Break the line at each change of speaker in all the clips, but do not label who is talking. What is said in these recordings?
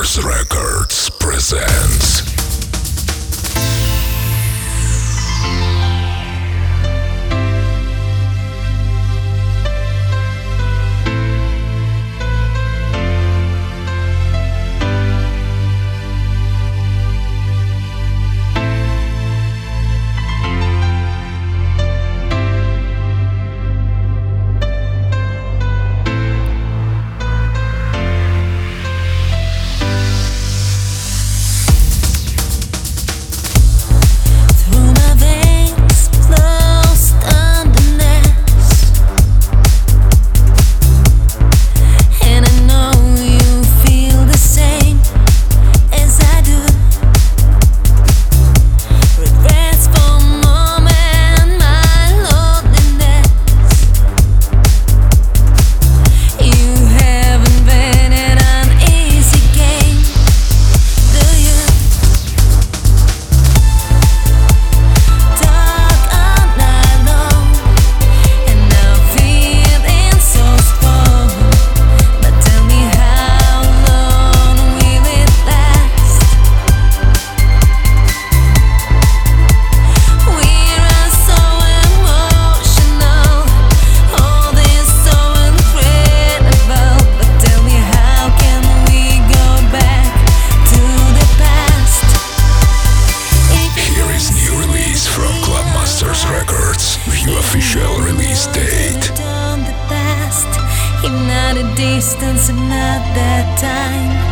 Records presents official release date.
Not a distance, not that time.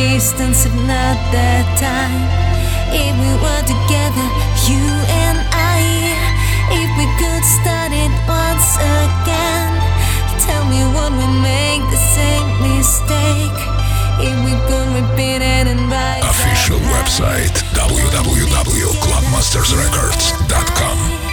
distance if not that time. If we were together, you and I If we could start it once again. Tell me would we make the same mistake. If we could repeat it and write
Official website www.clubmastersrecords.com